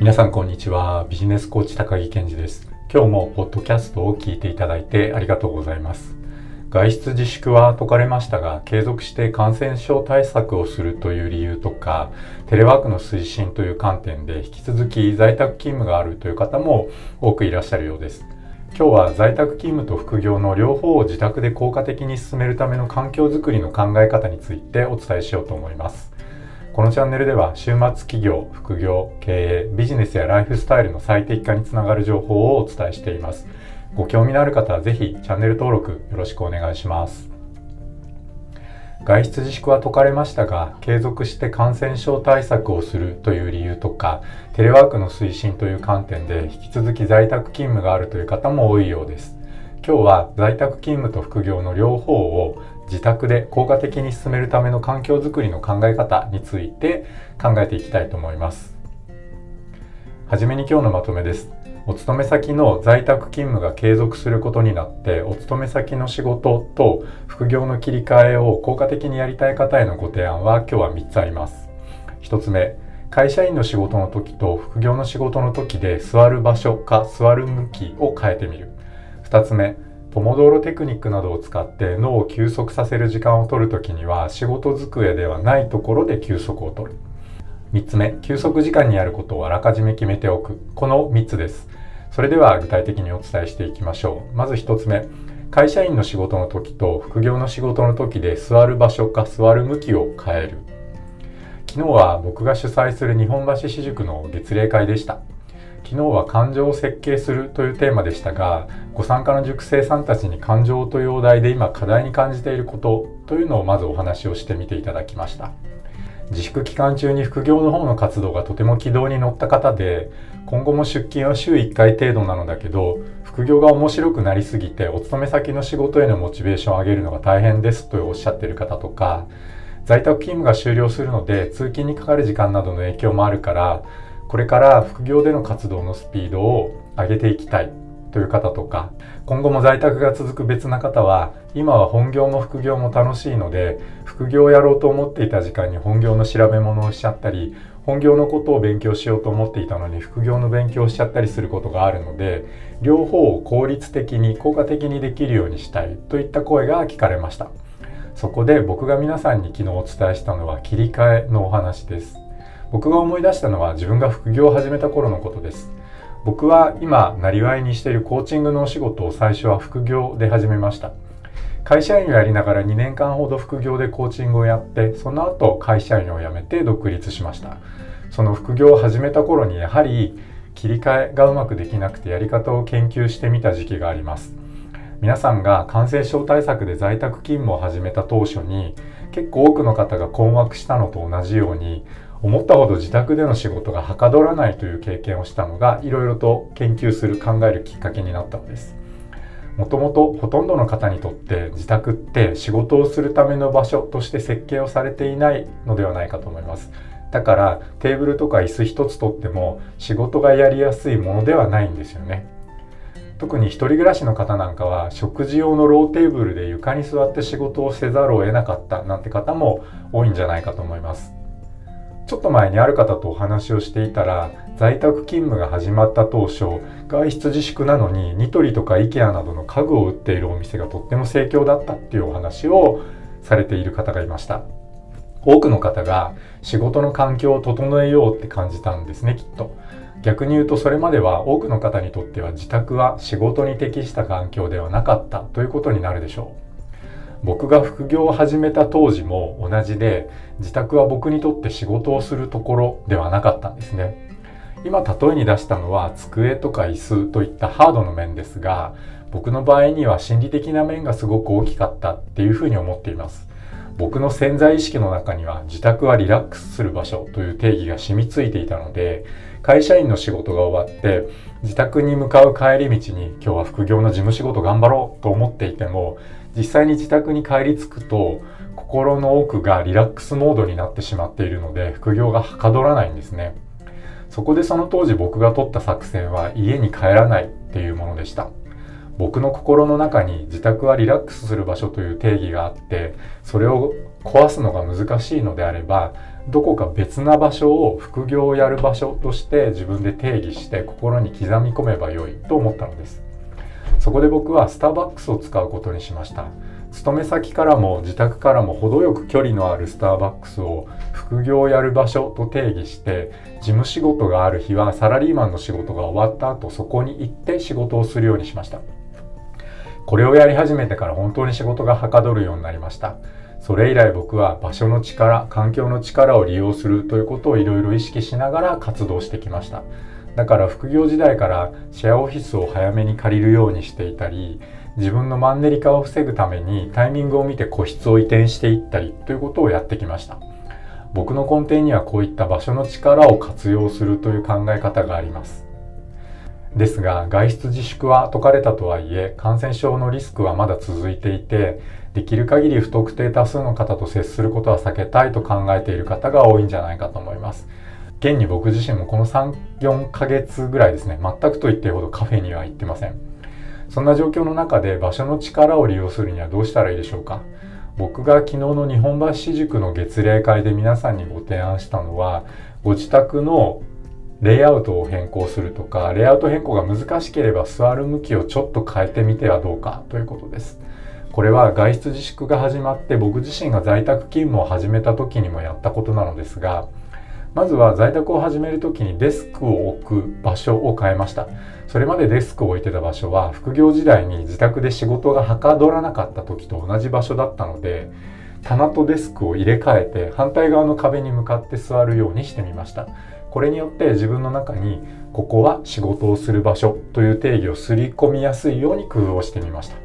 皆さんこんにちは。ビジネスコーチ高木健二です。今日もポッドキャストを聞いていただいてありがとうございます。外出自粛は解かれましたが継続して感染症対策をするという理由とかテレワークの推進という観点で引き続き在宅勤務があるという方も多くいらっしゃるようです。今日は在宅勤務と副業の両方を自宅で効果的に進めるための環境づくりの考え方についてお伝えしようと思います。このチャンネルでは週末企業、副業、経営、ビジネスやライフスタイルの最適化につながる情報をお伝えしています。ご興味のある方はぜひチャンネル登録よろしくお願いします。外出自粛は解かれましたが、継続して感染症対策をするという理由とか、テレワークの推進という観点で引き続き在宅勤務があるという方も多いようです。今日は在宅勤務と副業の両方を自宅で効果的に進めるための環境づくりの考え方について考えていきたいと思います。はじめに今日のまとめです。お勤め先の在宅勤務が継続することになってお勤め先の仕事と副業の切り替えを効果的にやりたい方へのご提案は今日は3つあります1つ目会社員の仕事の時と副業の仕事の時で座る場所か座る向きを変えてみる2つ目ポモドーロテクニックなどを使って脳を休息させる時間を取るときには仕事机ではないところで休息を取る。3つ目休息時間にやることをあらかじめ決めておく。この3つです。それでは具体的にお伝えしていきましょう。まず1つ目会社員の仕事の時と副業の仕事の時で座る場所か座る向きを変える。昨日は僕が主催する日本橋私塾の月例会でした。昨日は感情を設計するというテーマでしたがご参加の塾生さんたちに感情というお題で今課題に感じていることというのをまずお話をしてみていただきました。自粛期間中に副業の方の活動がとても軌道に乗った方で今後も出勤は週1回程度なのだけど副業が面白くなりすぎてお勤め先の仕事へのモチベーションを上げるのが大変ですとおっしゃっている方とか在宅勤務が終了するので通勤にかかる時間などの影響もあるからこれから副業での活動のスピードを上げていきたいという方とか今後も在宅が続く別な方は今は本業も副業も楽しいので副業をやろうと思っていた時間に本業の調べ物をしちゃったり本業のことを勉強しようと思っていたのに副業の勉強をしちゃったりすることがあるので両方を効率的に効果的にできるようにしたいといった声が聞かれました。そこで僕が皆さんに昨日お伝えしたのは切り替えのお話です。僕が思い出したのは自分が副業を始めた頃のことです。僕は今なりわいにしているコーチングのお仕事を最初は副業で始めました。会社員をやりながら2年間ほど副業でコーチングをやってその後会社員を辞めて独立しました。その副業を始めた頃にやはり切り替えがうまくできなくてやり方を研究してみた時期があります。皆さんが感染症対策で在宅勤務を始めた当初に結構多くの方が困惑したのと同じように思ったほど自宅での仕事がはかどらないという経験をしたのがいろいろと研究する考えるきっかけになったのです。もともとほとんどの方にとって自宅って仕事をするための場所として設計をされていないのではないかと思います。だからテーブルとか椅子一つとっても仕事がやりやすいものではないんですよね。特に一人暮らしの方なんかは食事用のローテーブルで床に座って仕事をせざるを得なかったなんて方も多いんじゃないかと思います。ちょっと前にある方とお話をしていたら在宅勤務が始まった当初外出自粛なのにニトリとか IKEA などの家具を売っているお店がとっても盛況だったっていうお話をされている方がいました。多くの方が仕事の環境を整えようって感じたんですねきっと。逆に言うとそれまでは多くの方にとっては自宅は仕事に適した環境ではなかったということになるでしょう。僕が副業を始めた当時も同じで自宅は僕にとって仕事をするところではなかったんですね。今例えに出したのは机とか椅子といったハードの面ですが僕の場合には心理的な面がすごく大きかったっていうふうに思っています。僕の潜在意識の中には自宅はリラックスする場所という定義が染みついていたので会社員の仕事が終わって自宅に向かう帰り道に今日は副業の事務仕事頑張ろうと思っていても実際に自宅に帰り着くと心の奥がリラックスモードになってしまっているので副業がはかどらないんですね。そこでその当時僕が取った作戦は家に帰らないっていうものでした。僕の心の中に自宅はリラックスする場所という定義があってそれを壊すのが難しいのであればどこか別な場所を副業をやる場所として自分で定義して心に刻み込めばよいと思ったのです。そこで僕はスターバックスを使うことにしました。勤め先からも自宅からも程よく距離のあるスターバックスを副業をやる場所と定義して事務仕事がある日はサラリーマンの仕事が終わった後そこに行って仕事をするようにしました。これをやり始めてから本当に仕事がはかどるようになりました。それ以来僕は場所の力環境の力を利用するということをいろいろ意識しながら活動してきました。だから副業時代からシェアオフィスを早めに借りるようにしていたり自分のマンネリ化を防ぐためにタイミングを見て個室を移転していったりということをやってきました。僕の根底にはこういった場所の力を活用するという考え方があります。ですが外出自粛は解かれたとはいえ感染症のリスクはまだ続いていてできる限り不特定多数の方と接することは避けたいと考えている方が多いんじゃないかと思います。現に僕自身もこの34ヶ月ぐらいですね全くと言っていいほどカフェには行ってません。そんな状況の中で場所の力を利用するにはどうしたらいいでしょうか。僕が昨日の日本橋私塾の月例会で皆さんにご提案したのはご自宅のレイアウトを変更するとかレイアウト変更が難しければ座る向きをちょっと変えてみてはどうかということです。これは外出自粛が始まって僕自身が在宅勤務を始めた時にもやったことなのですがまずは在宅を始める時にデスクを置く場所を変えました。それまでデスクを置いてた場所は副業時代に自宅で仕事がはかどらなかった時と同じ場所だったので棚とデスクを入れ替えて反対側の壁に向かって座るようにしてみました。これによって自分の中にここは仕事をする場所という定義をすり込みやすいように工夫をしてみました。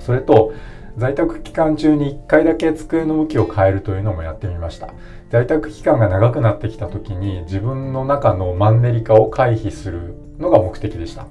それと在宅期間中に1回だけ机の向きを変えるというのもやってみました。在宅期間が長くなってきた時に自分の中のマンネリ化を回避するのが目的でした、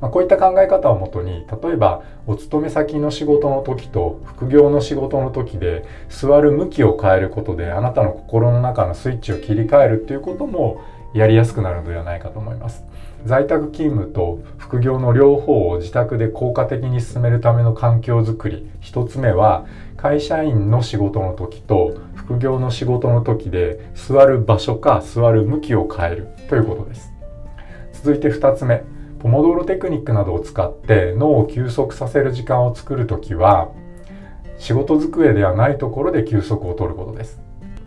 まあ、こういった考え方をもとに例えばお勤め先の仕事の時と副業の仕事の時で座る向きを変えることであなたの心の中のスイッチを切り替えるっていうこともやりやすくなるのではないかと思います。在宅勤務と副業の両方を自宅で効果的に進めるための環境づくり。1つ目は会社員の仕事の時と副業の仕事の時で座る場所か座る向きを変える。ということです。続いて2つ目。ポモドーロテクニックなどを使って脳を休息させる時間を作る時は仕事机ではないところで休息を取ることです、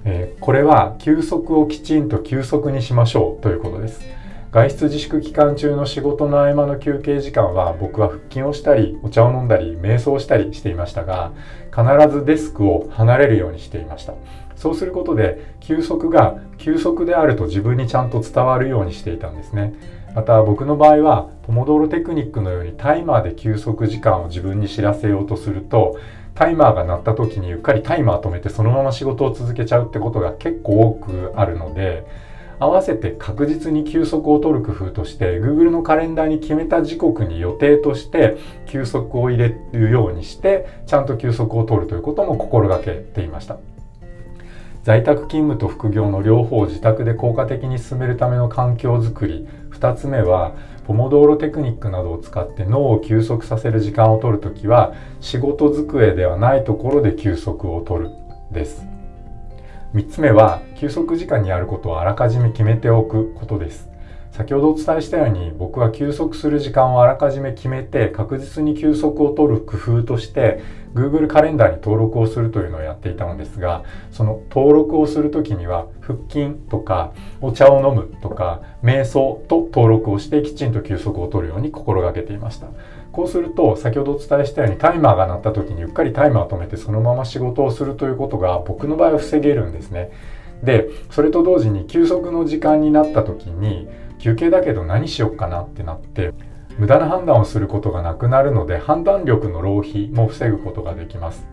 えー、これは休息をきちんと休息にしましょう。ということです。外出自粛期間中の仕事の合間の休憩時間は僕は腹筋をしたりお茶を飲んだり瞑想したりしていましたが必ずデスクを離れるようにしていました。そうすることで休息が休息であると自分にちゃんと伝わるようにしていたんですね。また僕の場合はポモドーロテクニックのようにタイマーで休息時間を自分に知らせようとするとタイマーが鳴った時にうっかりタイマー止めてそのまま仕事を続けちゃうってことが結構多くあるので合わせて確実に休息を取る工夫として Google のカレンダーに決めた時刻に予定として休息を入れるようにしてちゃんと休息を取るということも心がけていました。在宅勤務と副業の両方を自宅で効果的に進めるための環境づくり。2つ目はポモドーロテクニックなどを使って脳を休息させる時間を取るときは仕事机ではないところで休息を取るです。3つ目は休息時間にやることをあらかじめ決めておくことです。先ほどお伝えしたように僕は休息する時間をあらかじめ決めて確実に休息を取る工夫として Google カレンダーに登録をするというのをやっていたのですがその登録をする時には腹筋とかお茶を飲むとか瞑想と登録をしてきちんと休息を取るように心がけていました。こうすると先ほどお伝えしたようにタイマーが鳴った時にうっかりタイマーを止めてそのまま仕事をするということが僕の場合は防げるんですね。でそれと同時に休息の時間になった時に休憩だけど何しよっかなってなって無駄な判断をすることがなくなるので判断力の浪費も防ぐことができます。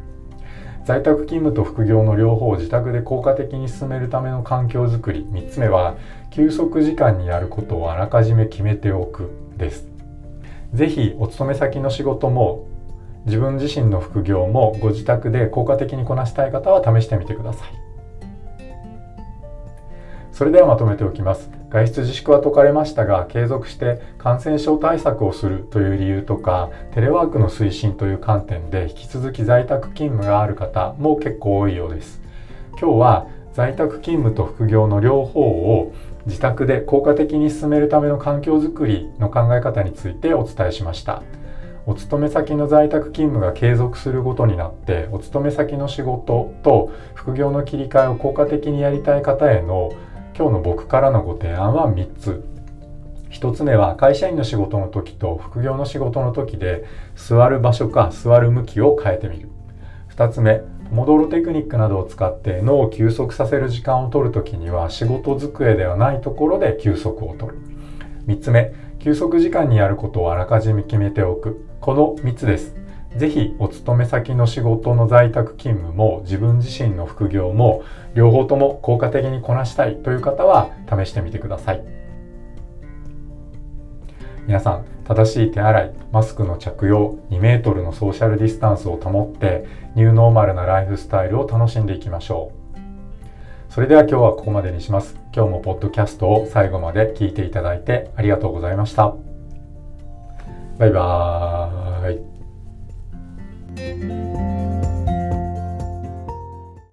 在宅勤務と副業の両方を自宅で効果的に進めるための環境づくり3つ目は休息時間にやることをあらかじめ決めておくです。ぜひお勤め先の仕事も自分自身の副業もご自宅で効果的にこなしたい方は試してみてください。それではまとめておきます。外出自粛は解かれましたが継続して感染症対策をするという理由とかテレワークの推進という観点で引き続き在宅勤務がある方も結構多いようです。今日は在宅勤務と副業の両方を自宅で効果的に進めるための環境づくりの考え方についてお伝えしました。お勤め先の在宅勤務が継続することになってお勤め先の仕事と副業の切り替えを効果的にやりたい方への今日の僕からのご提案は3つ。1つ目は会社員の仕事の時と副業の仕事の時で座る場所か座る向きを変えてみる。2つ目モドロテクニックなどを使って脳を休息させる時間を取るときには仕事机ではないところで休息を取る。3つ目休息時間にやることをあらかじめ決めておく。この3つです。ぜひお勤め先の仕事の在宅勤務も自分自身の副業も両方とも効果的にこなしたいという方は試してみてください。皆さん正しい手洗いマスクの着用2メートルのソーシャルディスタンスを保ってニューノーマルなライフスタイルを楽しんでいきましょう。それでは今日はここまでにします。今日もポッドキャストを最後まで聞いていただいてありがとうございました。バイバーイ。Música